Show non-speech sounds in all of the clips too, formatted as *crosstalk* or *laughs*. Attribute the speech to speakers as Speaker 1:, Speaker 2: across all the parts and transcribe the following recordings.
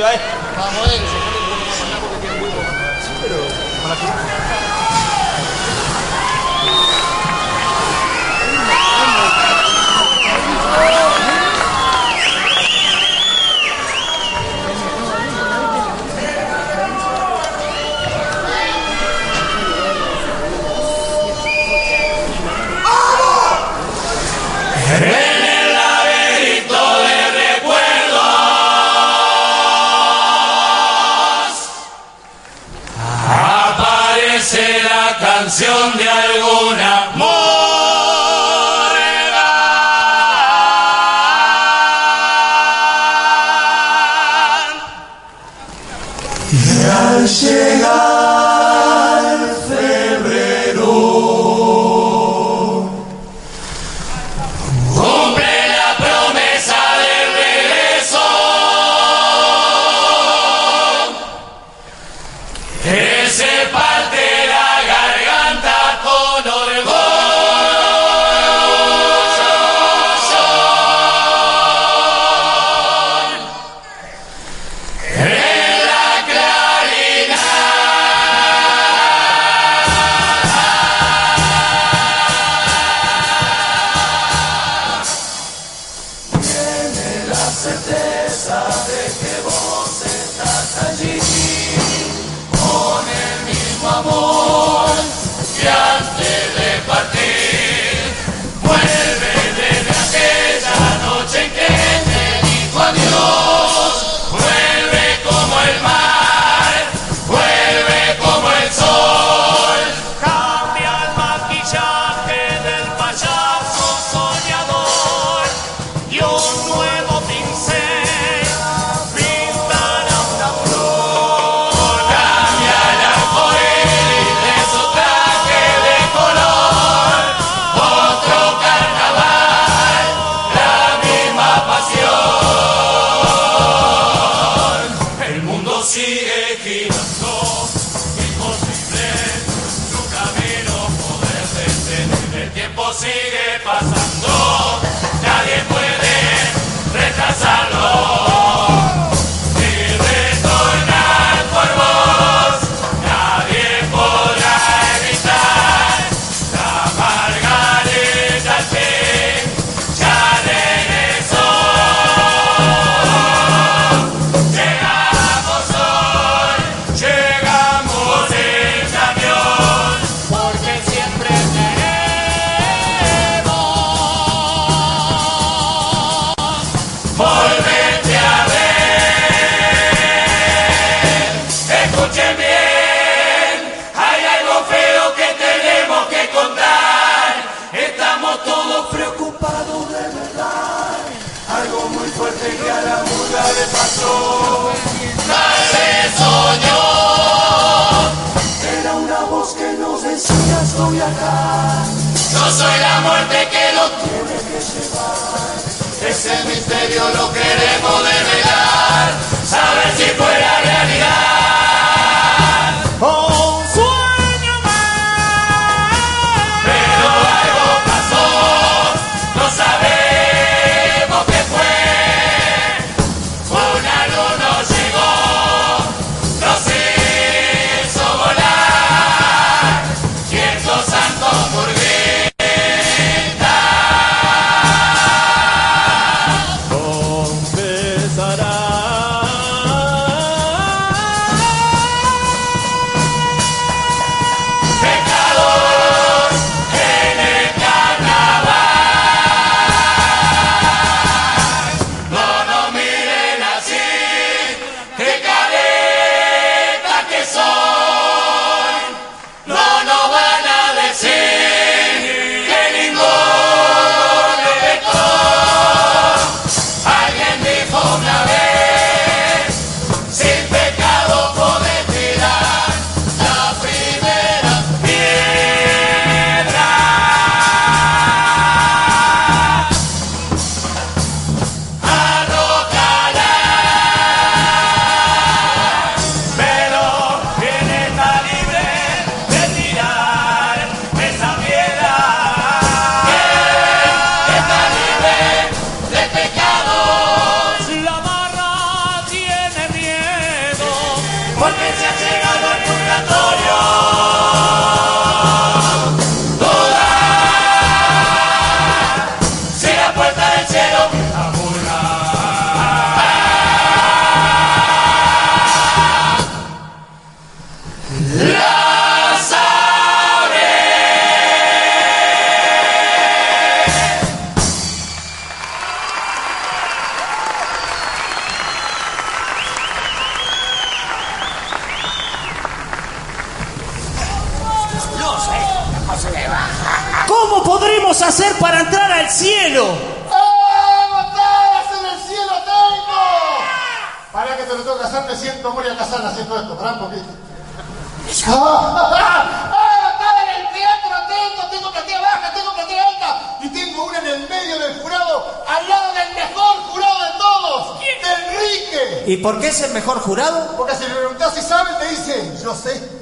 Speaker 1: Vậy. canción de alguna
Speaker 2: hacer para entrar al cielo?
Speaker 3: ¡Eh, batallas en el cielo tengo! Para que te lo tengo que hacer, me siento muy a casar haciendo esto, un poquito. *laughs* ¡Ah, batallas en el teatro tengo! Tengo platea baja, tengo platea alta y tengo una en el medio del jurado, al lado del mejor jurado de todos, Enrique.
Speaker 2: ¿Y por qué es el mejor jurado?
Speaker 3: Porque si le preguntas si sabe, te dice, yo sé.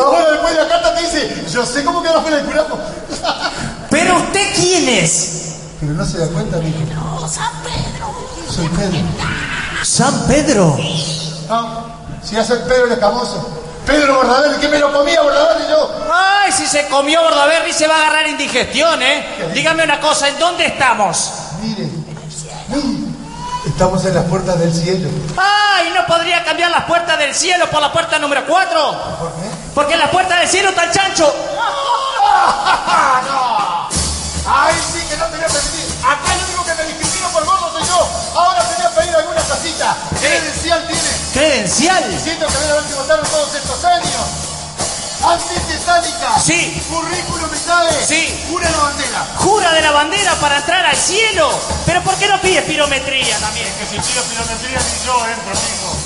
Speaker 3: Ahora después de la carta te dice, yo sé cómo quedó el jurado. *laughs*
Speaker 2: ¿Pero usted quién es?
Speaker 3: Pero no se da cuenta, amigo. No, San Pedro. Soy Pedro.
Speaker 2: San Pedro.
Speaker 3: No, si hace el Pedro el escamoso. Pedro Bordaberry, ¿qué me lo comía Bordaberry yo?
Speaker 4: Ay, si se comió Bordaberry se va a agarrar indigestión, ¿eh? Dígame una cosa, ¿en dónde estamos?
Speaker 3: Mire, mire, estamos en las puertas del cielo.
Speaker 4: Ay, ¿no podría cambiar las puertas del cielo por la puerta número 4?
Speaker 3: ¿Por qué?
Speaker 4: Porque en la puerta del cielo está el chancho.
Speaker 3: ¡No! Ay, sí que no te voy a permitir. Acá el único que me discrimino por gordo soy yo. Ahora te voy a pedir alguna casita. ¿Qué credencial tiene?
Speaker 2: ¿Credencial?
Speaker 3: Siento que haber que votaron todos estos años. Antitetánica.
Speaker 4: Sí.
Speaker 3: Currículum vitae.
Speaker 4: Sí.
Speaker 3: Jura la bandera.
Speaker 4: Jura de la bandera para entrar al cielo. Pero ¿por qué no pide pirometría también?
Speaker 3: Que si pido pirometría ni yo entro, amigo.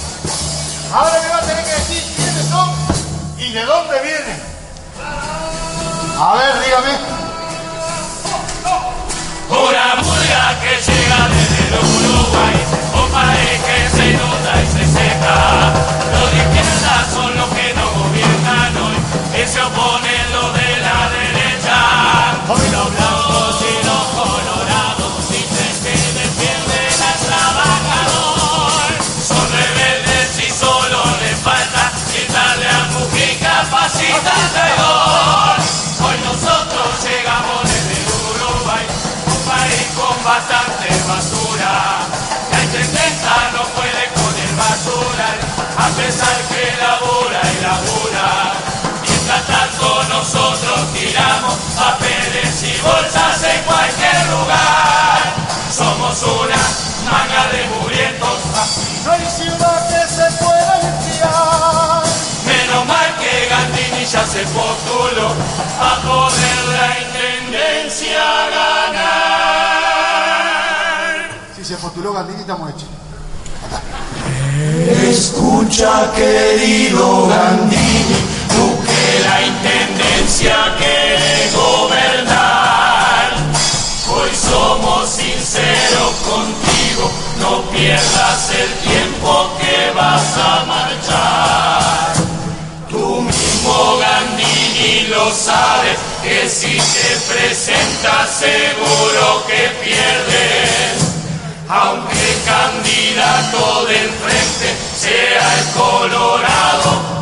Speaker 3: Ahora me va a tener que decir quiénes son y de dónde vienen. A ver, dígame.
Speaker 1: Una murga que llega desde el Uruguay, un país que se inunda y se nosotros tiramos papeles y bolsas en cualquier lugar. Somos una manga de mugrientos,
Speaker 3: No hay ciudad que se pueda limpiar.
Speaker 1: menos mal que Gandini ya se postuló a poder la intendencia ganar.
Speaker 3: Si se postuló Gandini, estamos hechos.
Speaker 1: Escucha, querido Gandini, que la intendencia quiere gobernar. Hoy somos sinceros contigo, no pierdas el tiempo que vas a marchar. Tú mismo Gandini lo sabes, que si te presentas seguro que pierdes. Aunque el candidato del frente sea el Colorado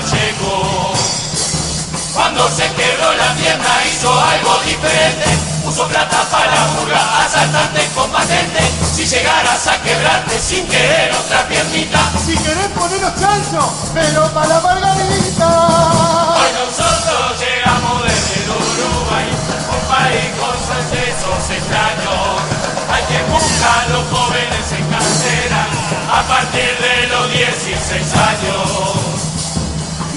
Speaker 1: Pacheco. Cuando se quebró la pierna hizo algo diferente. Puso plata para la murga, asaltante combatente. Si llegaras a quebrarte sin querer otra piernita,
Speaker 3: Si querés ponernos chancho, pero para la margarita.
Speaker 1: hoy nosotros llegamos desde el Uruguay, un país con sucesos extraños. Hay que buscar a los jóvenes en cartera a partir de los 16 años.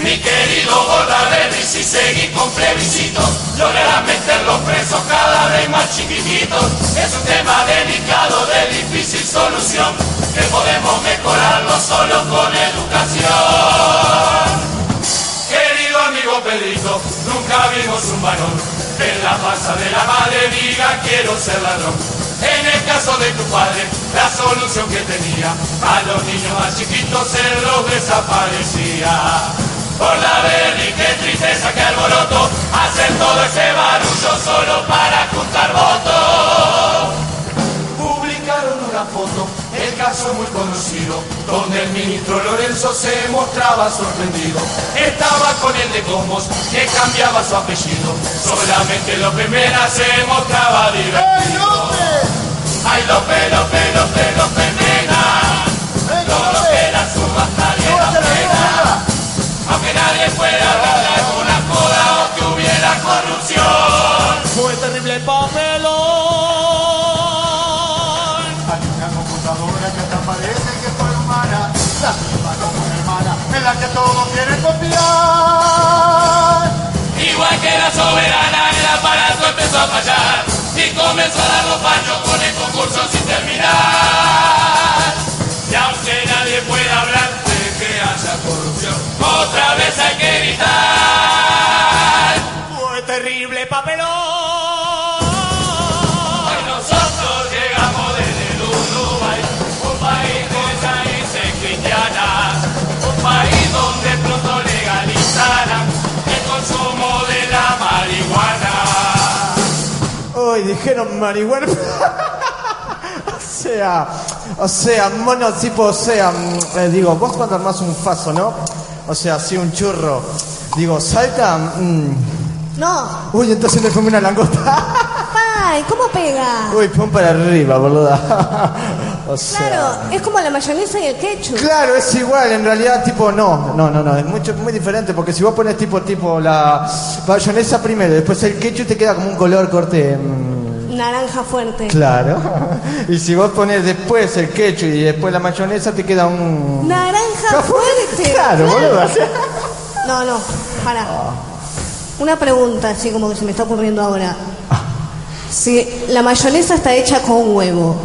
Speaker 1: Mi querido Bordaberry, si seguís con plebiscitos, lograrás meterlos presos cada vez más chiquititos. Es un tema delicado de difícil solución, que podemos mejorarlo solo con educación. Querido amigo Pedrito, nunca vimos un varón en la panza de la madre diga quiero ser ladrón. En el caso de tu padre, la solución que tenía a los niños más chiquitos se los desaparecía. Por la verde, qué tristeza, qué alboroto, hacer todo ese barullo solo para juntar votos. Publicaron una foto, el caso muy conocido, donde el ministro Lorenzo se mostraba sorprendido. Estaba con el de Gomos, que cambiaba su apellido, solamente López Mena se mostraba
Speaker 3: ¡Ey,
Speaker 1: divertido. Ay, López, López, López, López Mena,
Speaker 3: ¡Ey,
Speaker 1: todo lo
Speaker 3: López! papelón.
Speaker 1: Hay una computadora que hasta parece que fue humana, la misma como una
Speaker 3: hermana, en la
Speaker 1: que
Speaker 3: todos quieren copiar.
Speaker 1: Igual que la soberana, el aparato empezó a fallar y comenzó a dar los paños con el concurso sin terminar. Y aunque nadie pueda hablar de que haya corrupción, otra vez hay que gritar.
Speaker 5: Fue terrible papelón.
Speaker 1: El consumo de la marihuana.
Speaker 2: Uy, dijeron marihuana. *laughs* o sea, o sea, mono tipo, o sea, mm, eh, digo, vos cuando armás un faso, ¿no? O sea, así un churro. Digo, salta. mm,
Speaker 6: No.
Speaker 2: Uy, entonces le fumé una langosta.
Speaker 6: Ay, ¿cómo pega?
Speaker 2: Uy, pum para arriba, boluda. O sea.
Speaker 6: Claro, es como la mayonesa y el ketchup.
Speaker 2: Claro, es igual, en realidad tipo no, no, no, no, es mucho muy diferente porque si vos pones tipo tipo la mayonesa primero, después el ketchup te queda como un color corte mm,
Speaker 6: Naranja fuerte.
Speaker 2: claro. *laughs* y si vos pones después el ketchup y después la mayonesa te queda un
Speaker 6: Naranja fuerte.
Speaker 2: Claro, boludo. *laughs*
Speaker 6: No, no, para. Una pregunta, así como que se me está ocurriendo ahora. Si la mayonesa está hecha con huevo,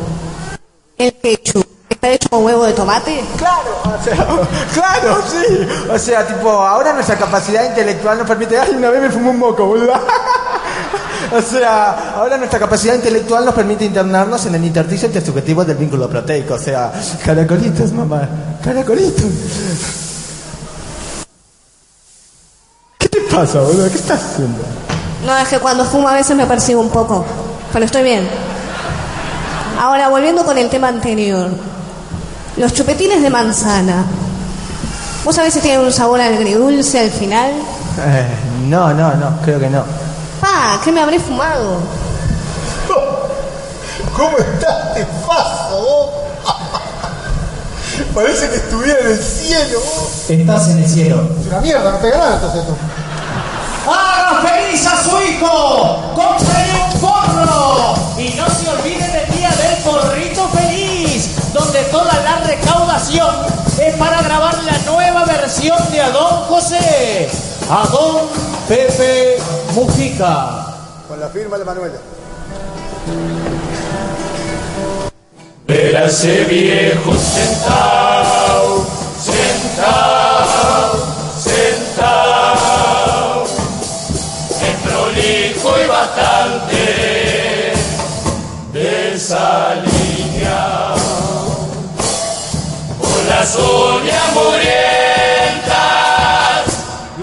Speaker 6: el ketchup está hecho con huevo de tomate,
Speaker 2: Claro, o sea, *laughs* claro, sí. O sea, tipo, ahora nuestra capacidad intelectual nos permite. Ay, una vez me fumé un moco, boludo. *laughs* O sea, ahora nuestra capacidad intelectual nos permite internarnos en el intersticio intersubjetivo del vínculo proteico. O sea, caracolitos, mamá. Caracolitos. ¿Qué te pasa, boludo? ¿Qué estás haciendo?
Speaker 6: no es que cuando fumo a veces me persigo un poco, pero estoy bien. Ahora, volviendo con el tema anterior. Los chupetines de manzana. ¿Vos sabés si tienen un sabor agridulce al final?
Speaker 2: Eh, no, no, no, creo que no.
Speaker 6: Pa, ¿qué me habré fumado?
Speaker 3: ¿Cómo estás de paso vos? *laughs* Parece que estuviera en el cielo vos.
Speaker 2: Estás en el cielo.
Speaker 3: Es una mierda, no pega nada entonces esto.
Speaker 2: ¡Haga feliz a su hijo! ¡Cómprele un porro!
Speaker 5: Y no se olviden donde toda la recaudación es para grabar la nueva versión de Adón José, Adón Pepe Mujica.
Speaker 3: Con la firma de Manuela.
Speaker 1: Ver a ese viejo sentado, sentado, uñas murientas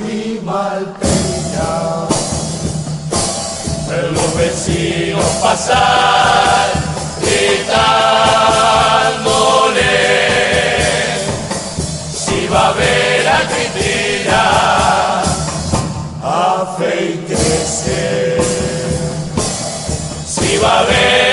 Speaker 1: y mal peinadas, ver los vecinos pasar gritándole. Si va a ver a Cristina afeítese si va a ver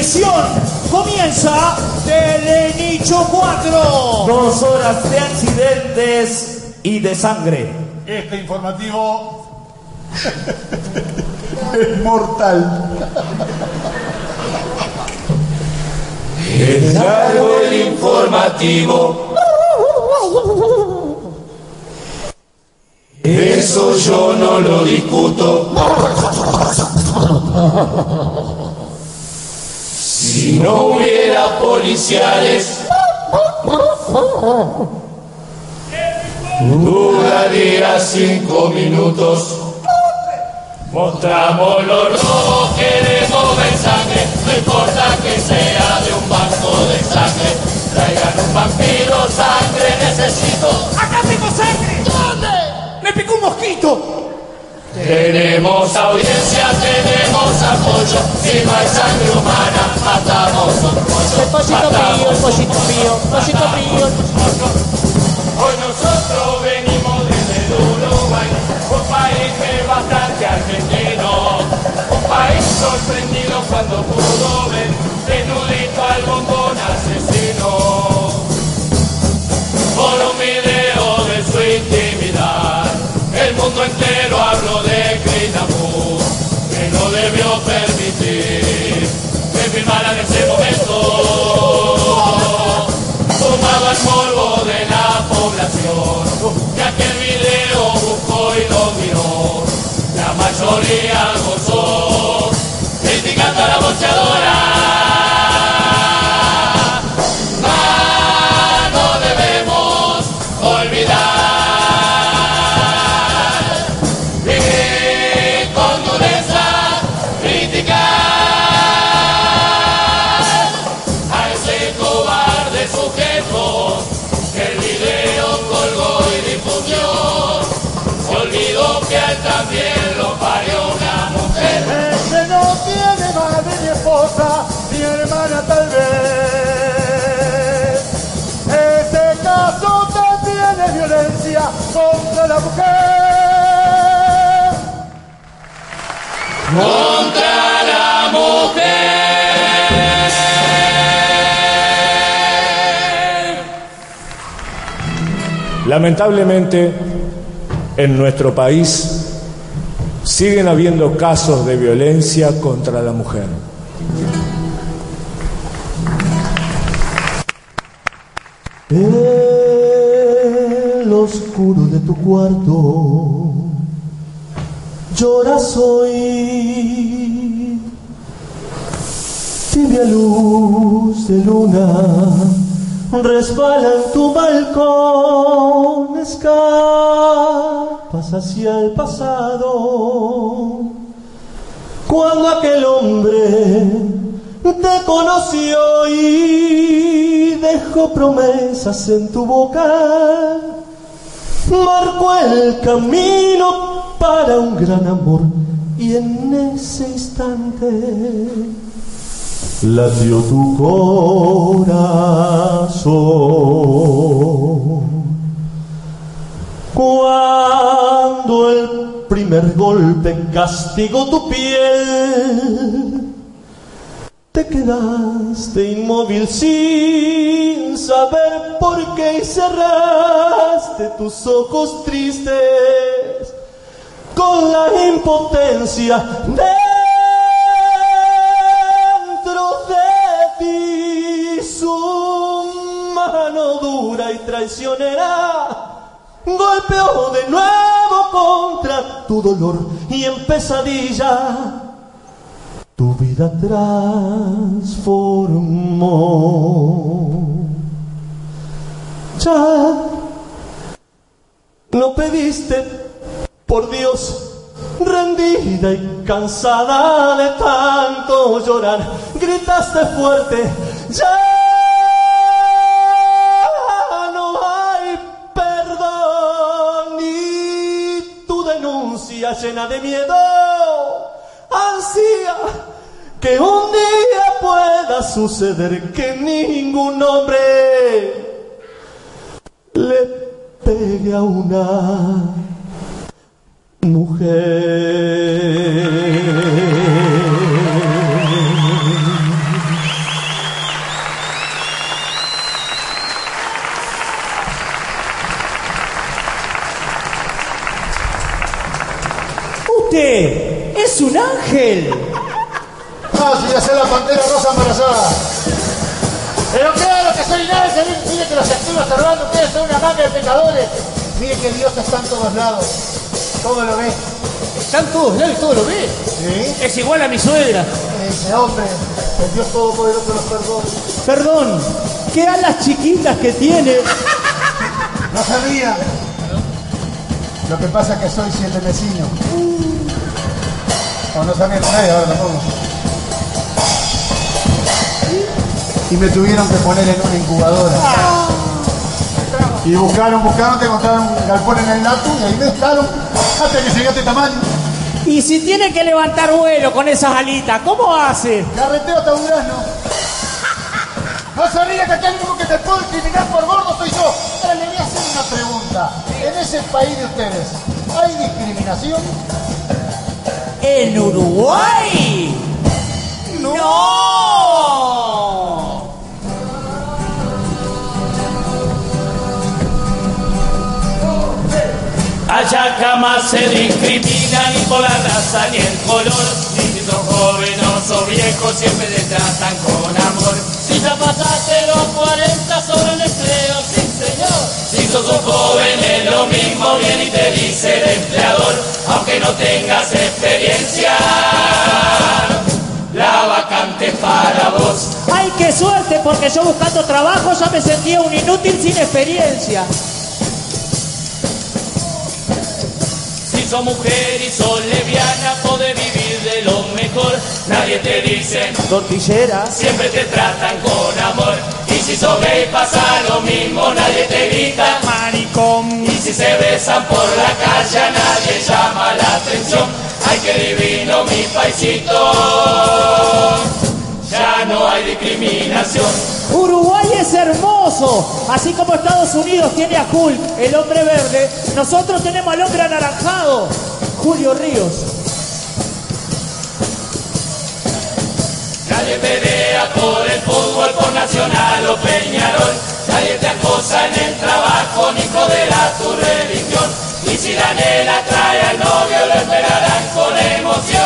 Speaker 1: televisión.
Speaker 5: Comienza Telenicho 4. Dos horas de accidentes y de sangre.
Speaker 3: Este informativo *laughs* es mortal.
Speaker 1: Es largo el informativo. Eso yo no lo discuto. *laughs* Si no hubiera policiales, duraría cinco minutos. Mostramos lo rojo, queremos ver sangre, no importa que sea de un banco de sangre. Traigan un vampiro, sangre necesito.
Speaker 5: ¡Acá tengo sangre! ¿Dónde? ¡Me picó un mosquito!
Speaker 1: Tenemos audiencia, tenemos apoyo. Si no hay sangre humana, matamos un pollo.
Speaker 5: El pollito mío, el pollito mío, el pollito mío.
Speaker 1: Hoy nosotros venimos desde el Uruguay, un país que es bastante argentino, un país sorprendido cuando pudo ver desnudito al bombón
Speaker 7: Lamentablemente, en nuestro país siguen habiendo casos de violencia contra la mujer.
Speaker 8: El oscuro de tu cuarto lloras hoy. Tibia luz de luna resbala en tu balcón, escapas hacia el pasado. Cuando aquel hombre te conoció y dejó promesas en tu boca, marcó el camino para un gran amor y en ese instante latió tu corazón. Cuando el primer golpe castigó tu piel, te quedaste inmóvil sin saber por qué y cerraste tus ojos tristes con la impotencia de traicionera golpeó de nuevo contra tu dolor y en pesadilla tu vida transformó. Ya no pediste, por Dios, rendida y cansada de tanto llorar, gritaste fuerte, ya llena de miedo ansía que un día pueda suceder que ningún hombre le pegue a una mujer.
Speaker 5: Es un ángel.
Speaker 3: Ah, si ya sé la pantera rosa embarazada. Pero claro que soy nadie, mire que los estoy observando, ustedes son una manga de pecadores. Mire que Dios está en todos lados. Todo lo ve.
Speaker 5: Están todos lados y todo lo ve.
Speaker 3: ¿Sí?
Speaker 5: Es igual a mi suegra.
Speaker 3: Ese hombre, el Dios Todopoderoso los perdona.
Speaker 5: Perdón, qué alas chiquitas que tiene.
Speaker 3: No sabía. Lo que pasa es que soy siete vecino. O no sabía con nadie, ahora tampoco. Y me tuvieron que poner en una incubadora. Y buscaron, buscaron, te encontraron un galpón en el Natu y ahí me dejaron hasta que este tamaño.
Speaker 5: Y si tiene que levantar vuelo con esas alitas, ¿cómo hace?
Speaker 3: Carreteo hasta un grano. No sabía que aquí el único que te puede incriminar por gordo soy yo. Ahora le voy a hacer una pregunta. En ese país de ustedes, ¿hay discriminación?
Speaker 5: ¿En Uruguay? ¡No!
Speaker 1: Allá jamás se discrimina ni por la raza ni el color, ni ojos joven o sos viejo, siempre te tratan con amor.
Speaker 5: Si ya pasaste los 40 sobre el estreo,
Speaker 1: sos un joven es lo mismo, bien y te dice el empleador, aunque no tengas experiencia. La vacante para vos.
Speaker 5: Ay, qué suerte, porque yo buscando trabajo ya me sentía un inútil sin experiencia.
Speaker 1: Si sos mujer y sos lesbiana, podés Nadie te dice,
Speaker 5: Tortillera.
Speaker 1: siempre te tratan con amor. Y si gay pasa lo mismo, nadie te grita.
Speaker 5: Maricón.
Speaker 1: Y si se besan por la calle, a nadie llama la atención. Ay, qué divino mi paisito. Ya no hay discriminación.
Speaker 5: Uruguay es hermoso, así como Estados Unidos tiene a Hulk, el hombre verde, nosotros tenemos al hombre anaranjado, Julio Ríos.
Speaker 1: Nadie pelea por el fútbol, por Nacional o Peñarol. Nadie te acosa en el trabajo ni joderá tu religión. Y si la nena trae al novio, lo esperarán con emoción.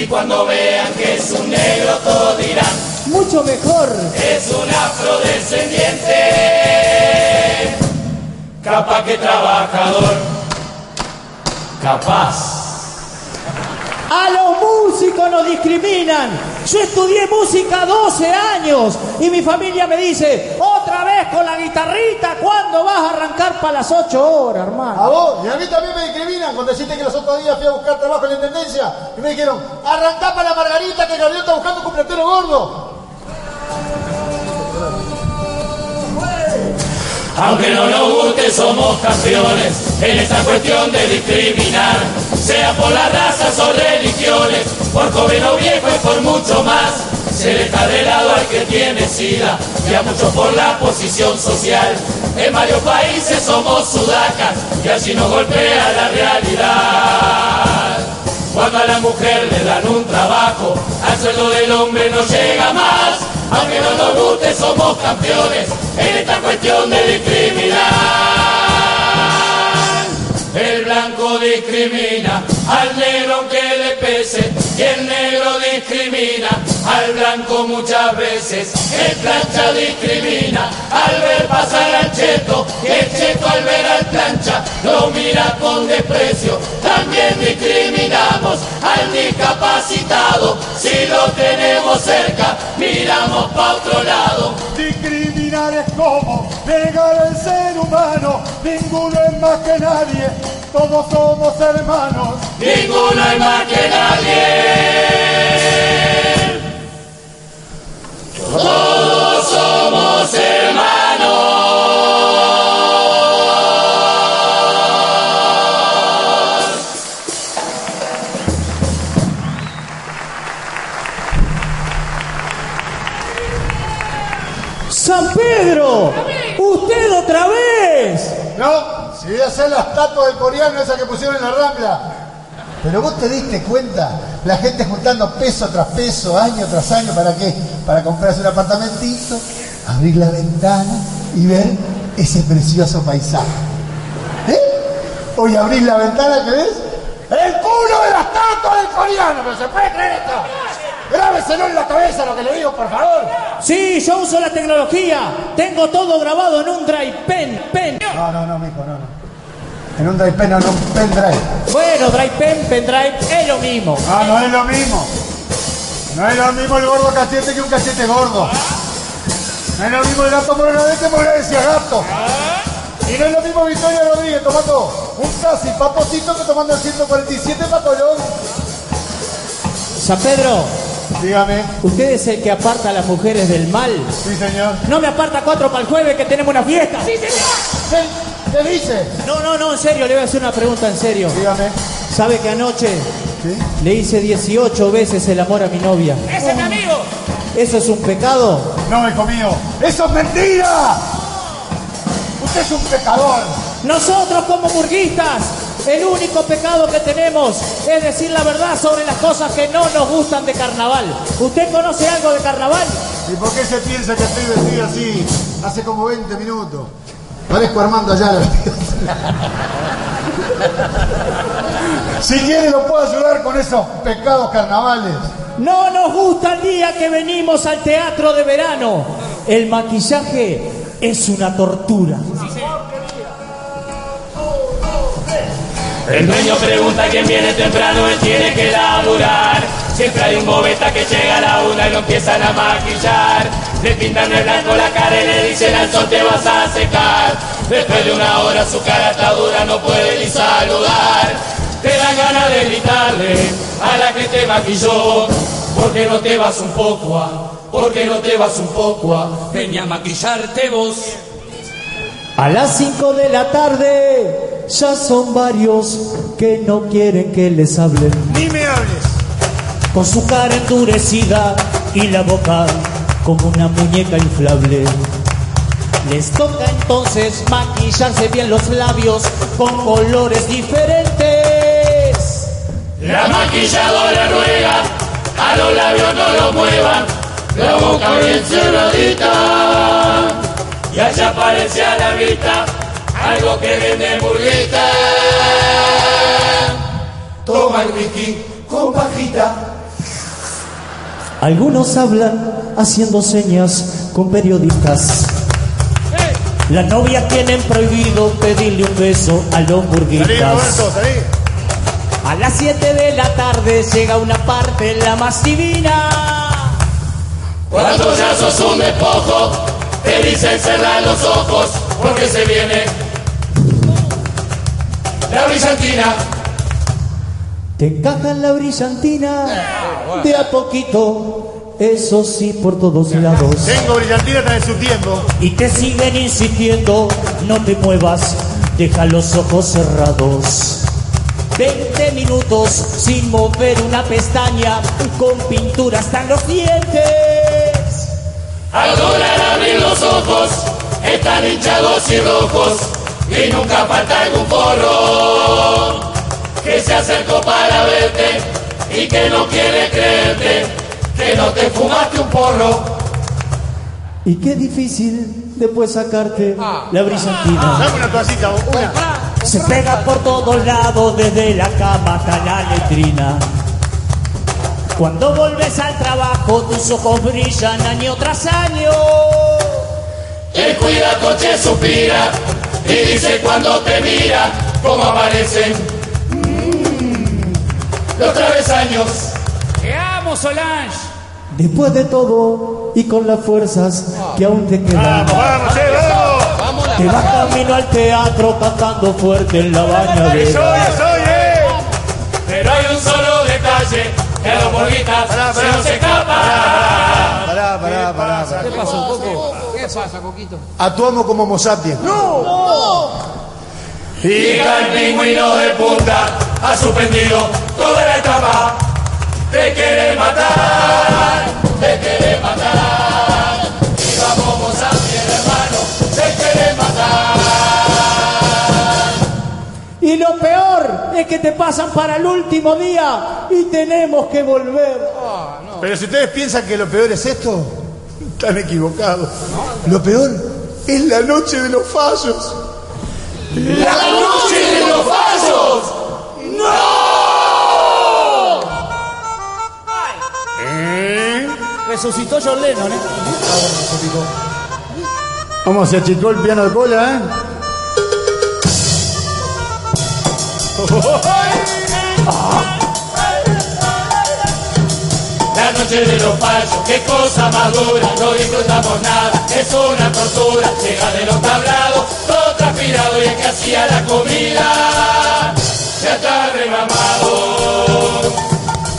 Speaker 1: Y cuando vean que es un negro, todos dirán,
Speaker 5: Mucho mejor.
Speaker 1: es un afrodescendiente. Capaz que trabajador, capaz.
Speaker 5: Músicos nos discriminan. Yo estudié música 12 años y mi familia me dice, otra vez con la guitarrita, ¿cuándo vas a arrancar para las 8 horas, hermano?
Speaker 3: A vos, y a mí también me discriminan cuando deciste que los otros días fui a buscar trabajo en la intendencia y me dijeron, arrancá para la Margarita que Gabriel está buscando un cumpletero gordo.
Speaker 1: Aunque no nos guste, somos campeones en esta cuestión de discriminar. Sea por las razas o religiones, por joven o viejo y por mucho más. Se deja de lado al que tiene sida y a muchos por la posición social. En varios países somos sudacas y así nos golpea la realidad. Cuando a la mujer le dan un trabajo, al sueldo del hombre no llega más. Aunque no nos guste, somos campeones en esta cuestión de discriminar. El blanco discrimina al negro aunque le pese y el negro discrimina al blanco muchas veces. El plancha discrimina al ver pasar al cheto y el cheto al ver al plancha lo mira con desprecio. También discriminamos al discapacitado si lo tenemos cerca, miramos pa' otro lado.
Speaker 9: Discriminar es como negar el ser humano, ninguno es más que nadie, todos somos hermanos.
Speaker 1: Ninguno es más que nadie. Todos somos hermanos.
Speaker 5: San Pedro, usted otra vez.
Speaker 3: No, si voy a hacer la estatua del coreano esa que pusieron en la rambla. Pero vos te diste cuenta, la gente juntando peso tras peso, año tras año, ¿para qué? Para comprarse un apartamentito, abrir la ventana y ver ese precioso paisaje. ¿Eh? Hoy abrís la ventana, ¿qué ves? ¡El culo de la estatua del coreano! ¿Pero se puede creer esto? Grábeselo en la cabeza lo que le digo, por favor.
Speaker 5: Sí, yo uso la tecnología. Tengo todo grabado en un drive pen, pen.
Speaker 3: No, no, no, mijo, no, no. En un drive pen, no, en un pendrive.
Speaker 5: Bueno, drive pen, pendrive, es lo mismo.
Speaker 3: No, no es lo mismo. No es lo mismo el gordo cachete que un cachete gordo. No es lo mismo el gato moreno de que Moreno decía gato. Y no es lo mismo Victoria Rodríguez tomando un taxi papocito que tomando el 147 patolón.
Speaker 5: San Pedro,
Speaker 3: Dígame.
Speaker 5: ¿usted es el que aparta a las mujeres del mal?
Speaker 3: Sí, señor.
Speaker 5: No me aparta cuatro para el jueves que tenemos una fiesta.
Speaker 3: ¿Qué, qué dice?
Speaker 5: No, no, no, en serio, le voy a hacer una pregunta en serio.
Speaker 3: Dígame.
Speaker 5: ¿Sabe que anoche
Speaker 3: ¿Sí?
Speaker 5: le hice 18 veces el amor a mi novia?
Speaker 1: ¡Ese es mi amigo!
Speaker 5: ¿Eso es un pecado?
Speaker 3: No, hijo mío. ¡Eso es mentira! Usted es un pecador.
Speaker 5: Nosotros como burguistas, el único pecado que tenemos es decir la verdad sobre las cosas que no nos gustan de carnaval. ¿Usted conoce algo de carnaval?
Speaker 3: ¿Y por qué se piensa que estoy vestido así hace como 20 minutos? Parezco Armando Ayala. Si quiere lo puedo ayudar con esos pecados carnavales.
Speaker 5: No nos gusta el día que venimos al teatro de verano. El maquillaje es una tortura.
Speaker 1: El dueño pregunta quién viene temprano, él tiene que laburar. Siempre hay un bobeta que llega a la una y lo empiezan a maquillar. Le pintan de blanco la cara y le dicen al sol te vas a secar. Después de una hora su cara está dura, no puede ni saludar. Te dan ganas de gritarle a la que te maquilló. ¿Por qué no te vas un poco a? ¿Por qué no te vas un poco a? Venía a maquillarte vos.
Speaker 5: A las 5 de la tarde ya son varios que no quieren que les hablen.
Speaker 3: Ni me hables.
Speaker 5: Con su cara endurecida y la boca como una muñeca inflable. Les toca entonces maquillarse bien los labios con colores diferentes.
Speaker 1: La maquilladora ruega, a los labios no lo muevan, la boca bien cerradita. Y allá aparece a la vista algo que vende burguita. Toma el whisky con pajita.
Speaker 5: Algunos hablan haciendo señas con periodistas. Las novias tienen prohibido pedirle un beso a los
Speaker 3: salí.
Speaker 5: A las 7 de la tarde llega una parte la más divina.
Speaker 1: Cuando ya sos un despojo, te dicen cerrar los ojos porque se viene la brillantina.
Speaker 5: Te encajan la brillantina de a poquito, eso sí por todos lados.
Speaker 3: Tengo brillantina hasta de su tiempo.
Speaker 5: Y te siguen insistiendo, no te muevas, deja los ojos cerrados. 20 minutos sin mover una pestaña, con pintura hasta en los dientes.
Speaker 1: Al lograr abrir los ojos, están hinchados y rojos, y nunca falta algún forro que se acercó para verte y que no quiere creerte que no te fumaste un porro.
Speaker 5: Y qué difícil después sacarte la brillantina.
Speaker 3: Dame una toallita, una.
Speaker 5: Se pega por todos lados, desde la cama hasta la letrina. Cuando volves al trabajo, tus ojos brillan año tras año.
Speaker 1: El cuida coche suspira y dice cuando te mira cómo aparecen mm, los travesaños.
Speaker 4: ¡Te amo, Solange!
Speaker 5: Después de todo, y con las fuerzas que aún te quedan,
Speaker 3: Vamos, vamos, che, vamos.
Speaker 4: ¡Vamos,
Speaker 5: te vas camino al teatro cantando fuerte en la bañadera.
Speaker 3: soy, eh.
Speaker 1: Pero hay un solo detalle que a los borguitas
Speaker 3: Pará,
Speaker 1: se nos escapa.
Speaker 3: Pará, pará, pará.
Speaker 4: ¿Qué pasa, Coco? ¿Qué pasa, Coquito?
Speaker 3: Actuamos como Homo sapiens.
Speaker 1: Diga el pingüino de punta, ha suspendido toda la etapa. Te quiere matar, te quiere matar. Y vamos a mi hermano, te quiere matar.
Speaker 5: Y lo peor es que te pasan para el último día y tenemos que volver.
Speaker 3: Pero si ustedes piensan que lo peor es esto, están equivocados. Lo peor es la noche de los fallos.
Speaker 1: ¡La noche
Speaker 5: Resucitó John Lennon, ¿eh?
Speaker 3: Vamos, se achicó el piano de cola, ¿eh?
Speaker 1: La noche de los fallos, qué cosa más dura, no disfrutamos nada, es una tortura, llega de los tablados, todo transpirado y el que hacía la comida, ya está remamado.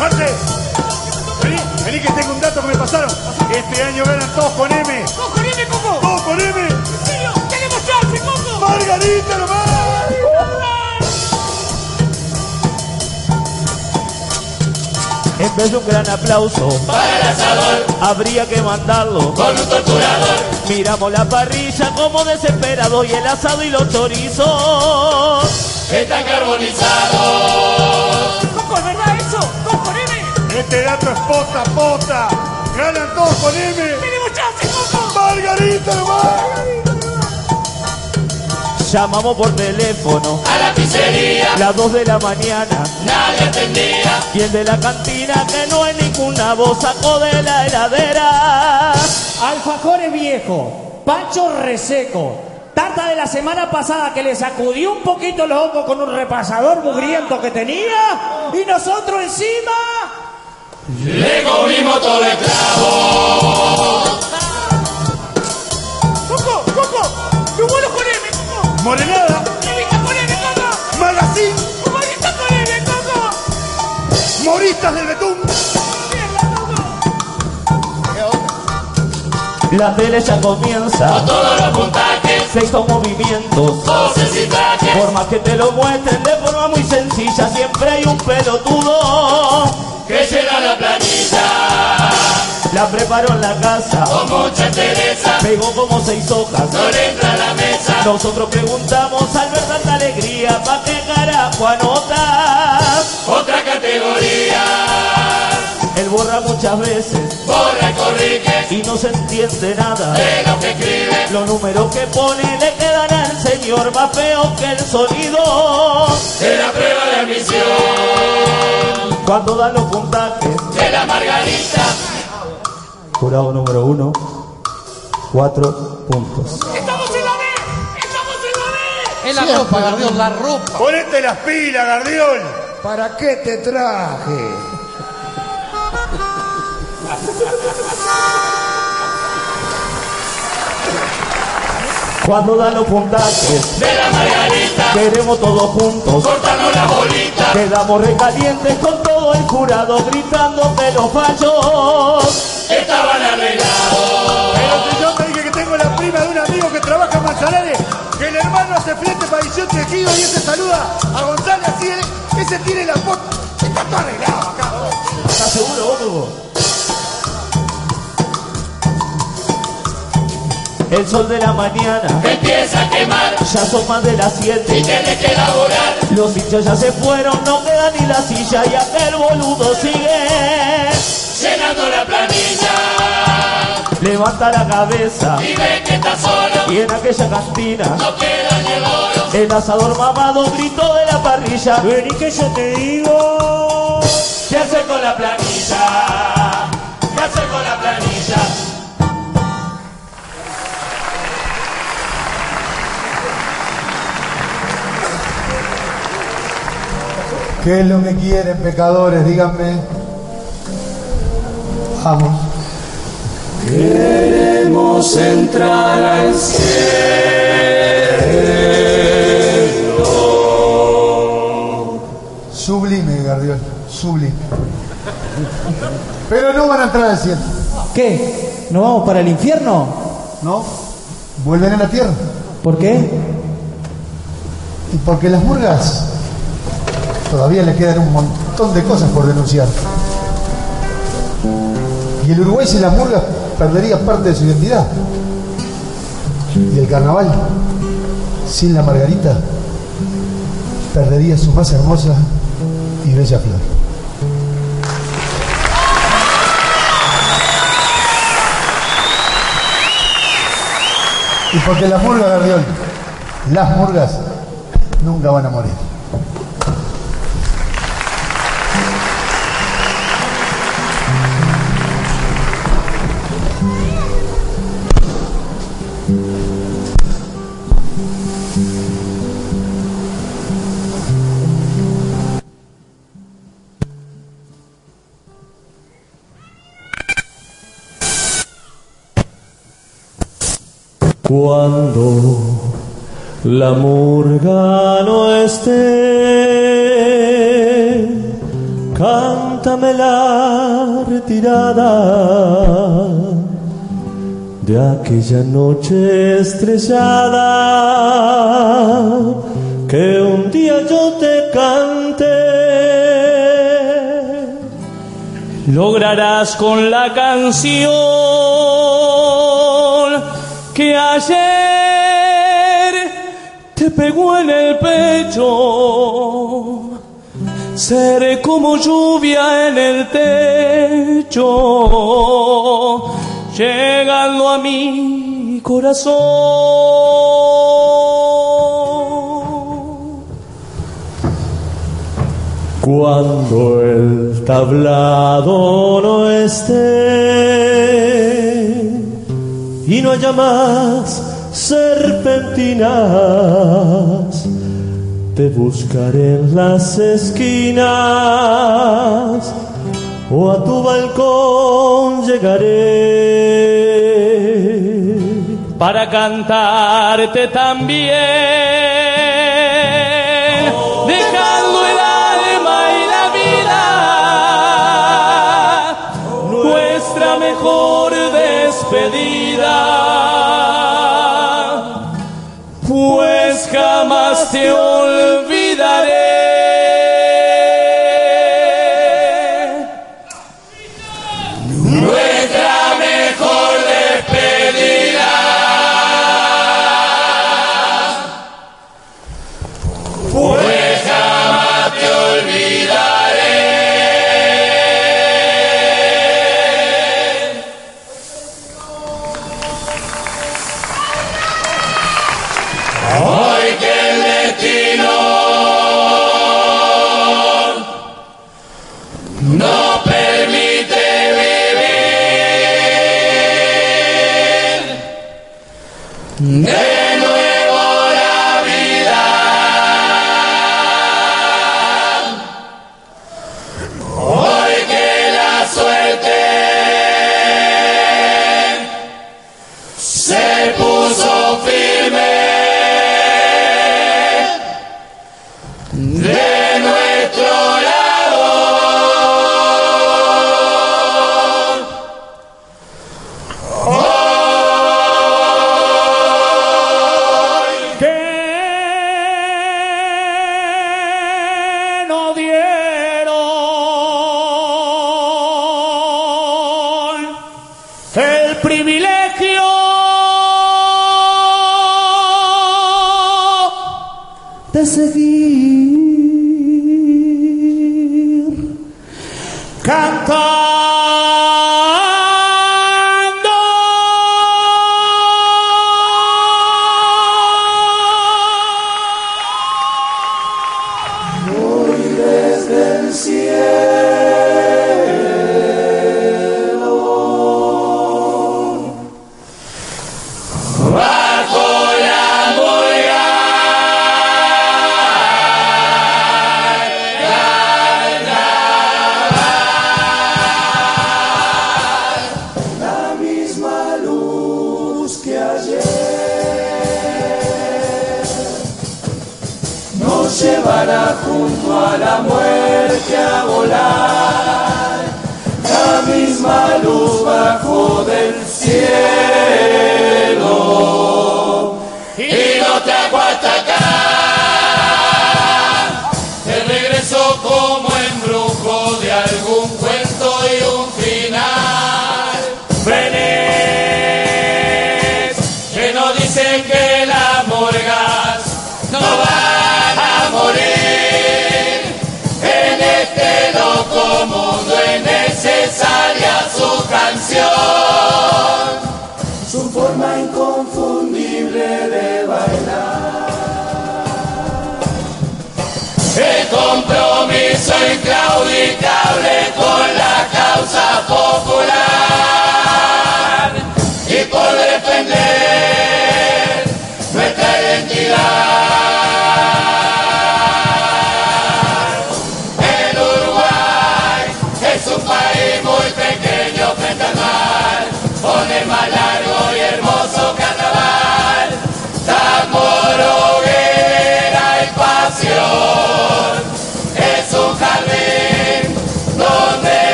Speaker 9: Vení que tengo un dato que me pasaron. Este año ganan todos con M.
Speaker 4: ¡Todos con M, Coco!
Speaker 9: ¡Todos con M!
Speaker 4: ¿En serio? ¡Tenemos chance, Coco!
Speaker 9: ¡Margarita nomás!
Speaker 5: En vez de un gran aplauso,
Speaker 1: Para el asador,
Speaker 5: habría que mandarlo.
Speaker 1: con un torturador,
Speaker 5: Miramos la parrilla como desesperado y el asado y los chorizos.
Speaker 1: están carbonizados.
Speaker 4: ¡Coco, es verdad
Speaker 9: Este dato es posta, posta. Ganan todos con M.
Speaker 4: ¡Tenemos chance, Coco!
Speaker 9: ¡Margarita nomás!
Speaker 10: Llamamos por teléfono
Speaker 1: A la pizzería
Speaker 10: las 2 de la mañana.
Speaker 1: nadie atendía.
Speaker 10: Y el de la cantina que no hay ninguna voz sacó de la heladera.
Speaker 5: Alfajores viejo, pancho reseco, tarta de la semana pasada que le sacudió un poquito los ojos con un repasador mugriento que tenía y nosotros encima.
Speaker 1: Le comimos todo el clavo.
Speaker 11: ¡Coco! ¡Coco! ¡Tu vuelo con M, Coco! ¡Morenada! ¡Revista con M, Coco! ¡Magazine! ¡Humanista con M, Coco! ¡Moristas del Betún!
Speaker 10: La tele ya comienza.
Speaker 1: Con todos los puntajes,
Speaker 10: Sexto movimientos.
Speaker 1: voces y trajes.
Speaker 10: Por más que te lo muestren de forma muy sencilla, siempre hay un pelotudo.
Speaker 1: Que llena la planilla.
Speaker 10: La preparó en la casa.
Speaker 1: Con mucha entereza.
Speaker 10: Pegó como seis hojas.
Speaker 1: No le entra a la mesa.
Speaker 10: Nosotros preguntamos al ver tanta alegría, ¿pa' qué carajo anotas?
Speaker 1: Otra categoría.
Speaker 10: Él borra muchas veces
Speaker 1: Borra y corrige.
Speaker 10: y no se entiende nada.
Speaker 1: De lo que escribe.
Speaker 10: Los números que pone le quedan al señor más feo que el sonido.
Speaker 1: De la prueba de admisión.
Speaker 10: Cuando dan los puntajes,
Speaker 1: De la margarita.
Speaker 8: Jurado número uno, cuatro puntos.
Speaker 11: ¡Estamos en la B! ¡Estamos en la B!
Speaker 12: Es la ropa, Gardión, la ropa.
Speaker 11: Ponete las pilas, Gardiol. ¿Para qué te traje?
Speaker 10: Cuando dan los puntajes,
Speaker 1: De la margarita.
Speaker 10: queremos todos juntos.
Speaker 1: Cortando la bolita.
Speaker 10: Quedamos recalientes con todo el jurado gritando que los fallos.
Speaker 1: Estaban arreglados.
Speaker 11: Pero si yo te dije que tengo la prima de un amigo que trabaja en Manzanares, que el hermano hace flete para 18 tejidos y ese saluda a González así, ese tiene la foto. Está todo arreglado acá.
Speaker 10: ¿Estás seguro vos, El sol de la mañana,
Speaker 1: Empieza a quemar.
Speaker 10: ya son más de las
Speaker 1: Y
Speaker 10: 7.
Speaker 1: tenés que elaborar.
Speaker 10: Los hinchas ya se fueron, no queda ni la silla y aquel boludo sigue.
Speaker 1: Llenando la planilla.
Speaker 10: Levanta la cabeza
Speaker 1: Y ve que está solo.
Speaker 10: y en aquella cantina
Speaker 1: No queda ni el oro.
Speaker 10: el asador mamado gritó de la parrilla.
Speaker 5: Vení que yo te digo.
Speaker 1: ¿Qué hace con la planilla? ¿Qué hace con la planilla?
Speaker 3: ¿Qué es lo que quieren, pecadores? Díganme. Vamos.
Speaker 1: Queremos entrar al cielo.
Speaker 3: Sublime, Gardiol. Sublime. Pero no van a entrar al cielo.
Speaker 5: ¿Qué? ¿No vamos para el infierno?
Speaker 3: ¿No? Vuelven a la tierra.
Speaker 5: ¿Por qué?
Speaker 3: Y porque las murgas todavía le quedan un montón de cosas por denunciar. Y el Uruguay sin las murgas perdería parte de su identidad. Y el carnaval sin la margarita perdería su más hermosa y bella flor. Y porque las murgas, Gardiol, las murgas nunca van a morir.
Speaker 8: La murga no esté, cántame la retirada de aquella noche estrellada que un día yo te canté.
Speaker 13: lograrás con la canción que ayer se pegó en el pecho. Seré como lluvia en el techo, llegando a mi corazón.
Speaker 8: Cuando el tablado no esté y no haya más serpentinas. Te buscaré en las esquinas. O a tu balcón llegaré.
Speaker 10: Para cantarte también.
Speaker 1: 안녕하세요.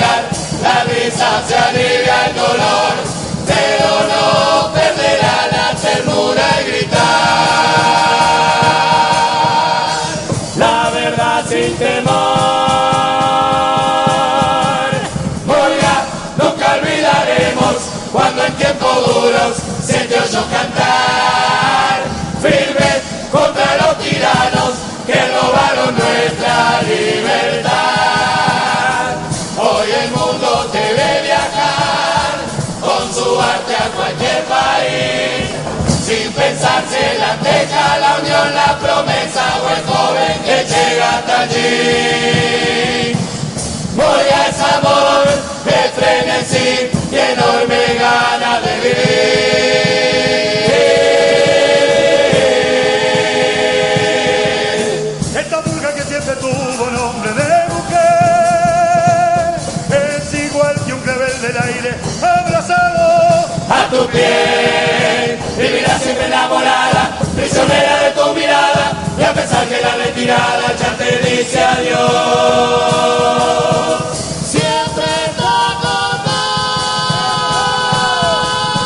Speaker 1: la risa se alivia el dolor, pero no perderá la ternura y gritar.
Speaker 10: La verdad sin temor.
Speaker 1: Morirá, nunca olvidaremos cuando en tiempos duros se te oyó cantar. La teja, la unión, la promesa o el joven que llega hasta allí. Moria es amor, de frenesí y enorme gana de vivir.
Speaker 9: Esta burga que siempre tuvo nombre de mujer es igual que un rebelde del aire abrazado
Speaker 1: a tu piel. Y a pesar que la retirada ya te dice adiós. Siempre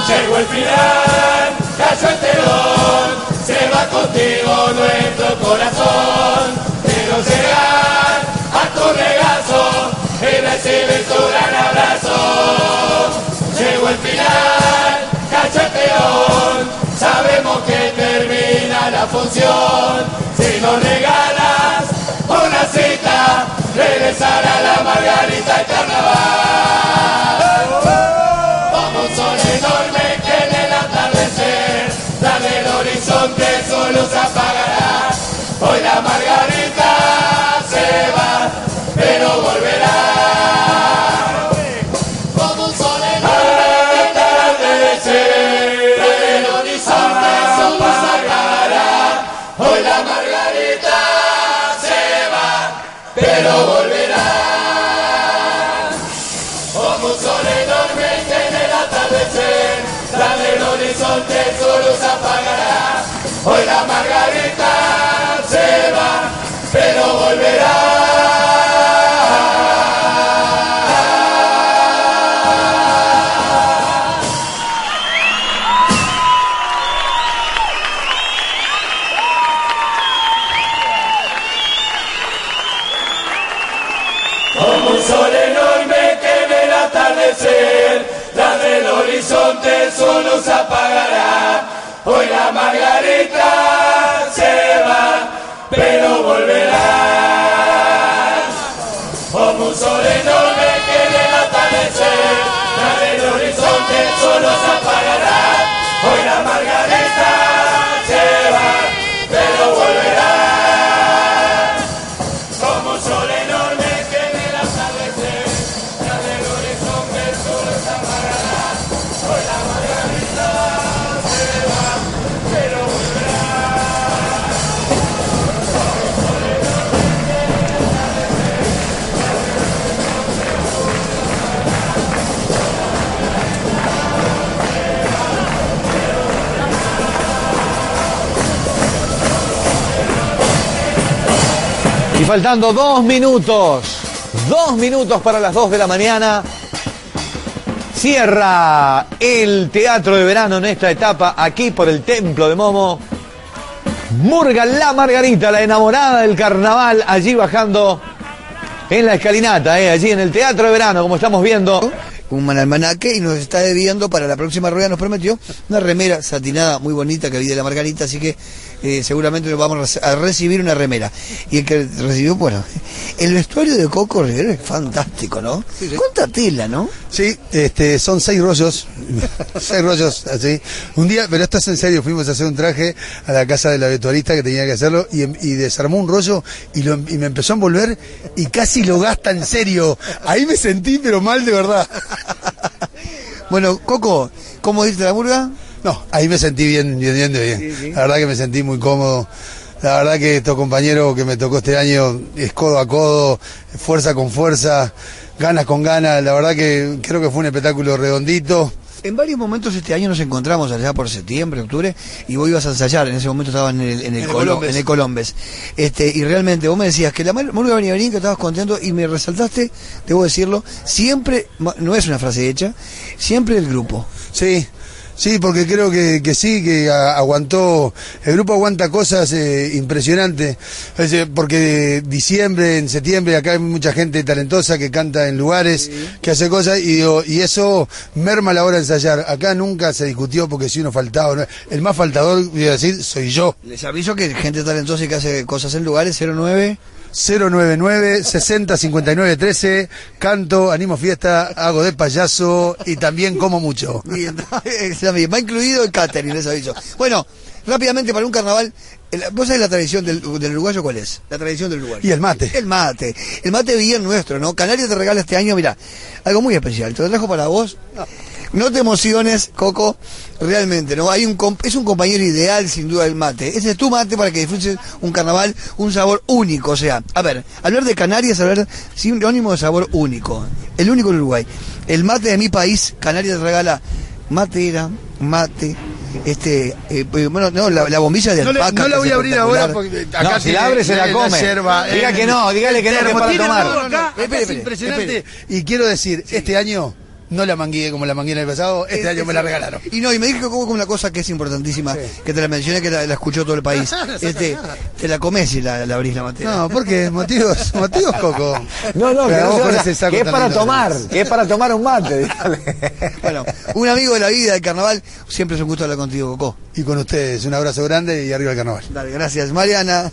Speaker 1: Llegó el final, cayó el telón, se va contigo nuestro corazón. Quiero llegar a tu regazo y recibir tu gran abrazo. Llegó el final, el telón, sabemos que termina la función. Si nos regalas una cita, regresar a la Margarita y Carnaval. Como un sol enorme que en el atardecer da del horizonte su luz apagará. Hoy la margarita margarita se va, pero volverá. Como un sol en el atardecer da del horizonte su luz apagará. Hoy la margarita apagará. Hoy la margarita
Speaker 14: Y faltando dos minutos, dos minutos para las dos de la mañana, cierra el teatro de verano en esta etapa aquí por el Templo de Momo. Murga la Margarita, la enamorada del carnaval, allí bajando en la escalinata, eh, allí en el teatro de verano, como estamos viendo.
Speaker 15: Un almanaque y nos está debiendo para la próxima rueda, nos prometió una remera satinada muy bonita que vi de la Margarita, así que eh, seguramente vamos a recibir una remera. Y el que recibió, bueno, el vestuario de Coco Rivera es fantástico, ¿no? ¿Cuánta tela, no?
Speaker 16: Sí, este, son seis rollos, *laughs* seis rollos así. Un día, pero esto es en serio, fuimos a hacer un traje a la casa de la vestuarista que tenía que hacerlo y, y desarmó un rollo y, lo, y me empezó a envolver y casi lo gasta en serio. Ahí me sentí, pero mal de verdad. *laughs*
Speaker 15: Bueno, Coco, ¿cómo diste la murga?
Speaker 16: No, ahí me sentí bien, bien, bien, bien. La verdad que me sentí muy cómodo. La verdad que estos compañeros que me tocó este año es codo a codo, fuerza con fuerza, ganas con ganas. La verdad que creo que fue un espectáculo redondito.
Speaker 15: En varios momentos este año nos encontramos allá por septiembre, octubre, y vos ibas a ensayar, en ese momento estabas en el, en el, en el Colombes. Este, y realmente vos me decías que la murga venía venir, que estabas contento, y me resaltaste, debo decirlo, siempre, no es una frase hecha, siempre el grupo.
Speaker 3: Sí, sí, porque creo que, que sí, que aguantó, el grupo aguanta cosas eh, impresionantes, Es decir, porque diciembre, en septiembre, acá hay mucha gente talentosa que canta en lugares, que hace cosas, y, y eso merma la hora de ensayar. Acá nunca se discutió porque si uno faltaba, no. el más faltador, voy a decir, soy yo.
Speaker 15: Les aviso que gente talentosa y que hace cosas en lugares, 09...
Speaker 3: 099 60 59 13 canto, animo fiesta, hago de payaso y también como mucho. *laughs* *laughs*
Speaker 15: Bien, va incluido el catering, les aviso. Bueno, rápidamente para un carnaval, ¿vos sabés la tradición del, del uruguayo cuál es? La tradición del uruguayo.
Speaker 3: Y el mate.
Speaker 15: El mate. El mate bien nuestro, ¿no? Canarias te regala este año, mira, algo muy especial. Te lo trajo para vos. No te emociones, Coco, realmente, ¿no? Hay un es un compañero ideal, sin duda, el mate. Ese es tu mate para que disfrutes un carnaval, un sabor único. O sea, a ver, hablar de Canarias, hablar sinónimo de sabor único. El único en Uruguay. El mate de mi país, Canarias regala matera, mate, este, eh, eh, bueno, no, la, la bombilla de
Speaker 3: No le-
Speaker 15: alpaca.
Speaker 3: no la
Speaker 15: que
Speaker 3: voy a abrir ahora porque acá
Speaker 14: No, si la abre se la come.
Speaker 3: yerba,
Speaker 14: Diga que no, dígale que no, que es para tomar.
Speaker 3: todo acá, acá
Speaker 15: Espere,
Speaker 3: es
Speaker 15: espere,
Speaker 3: impresionante. Y quiero decir, este año no la mangué como la mangué en el pasado, este año me la regalaron.
Speaker 15: Y no, y me dijo como una cosa que es importantísima, que te la mencioné, que la, la escuchó todo el país. *laughs* Este, te la comes y la, la abrís la matera.
Speaker 3: No, porque motivos, *laughs* motivos, Coco.
Speaker 14: No, no, que, no
Speaker 3: ese
Speaker 14: que es para
Speaker 3: lindo.
Speaker 14: tomar, que es para tomar un mate. *laughs*
Speaker 15: Bueno, un amigo de la vida del carnaval, siempre es un gusto hablar contigo, Coco.
Speaker 3: Y con ustedes, un abrazo grande y arriba el carnaval.
Speaker 15: Dale, gracias, Mariana.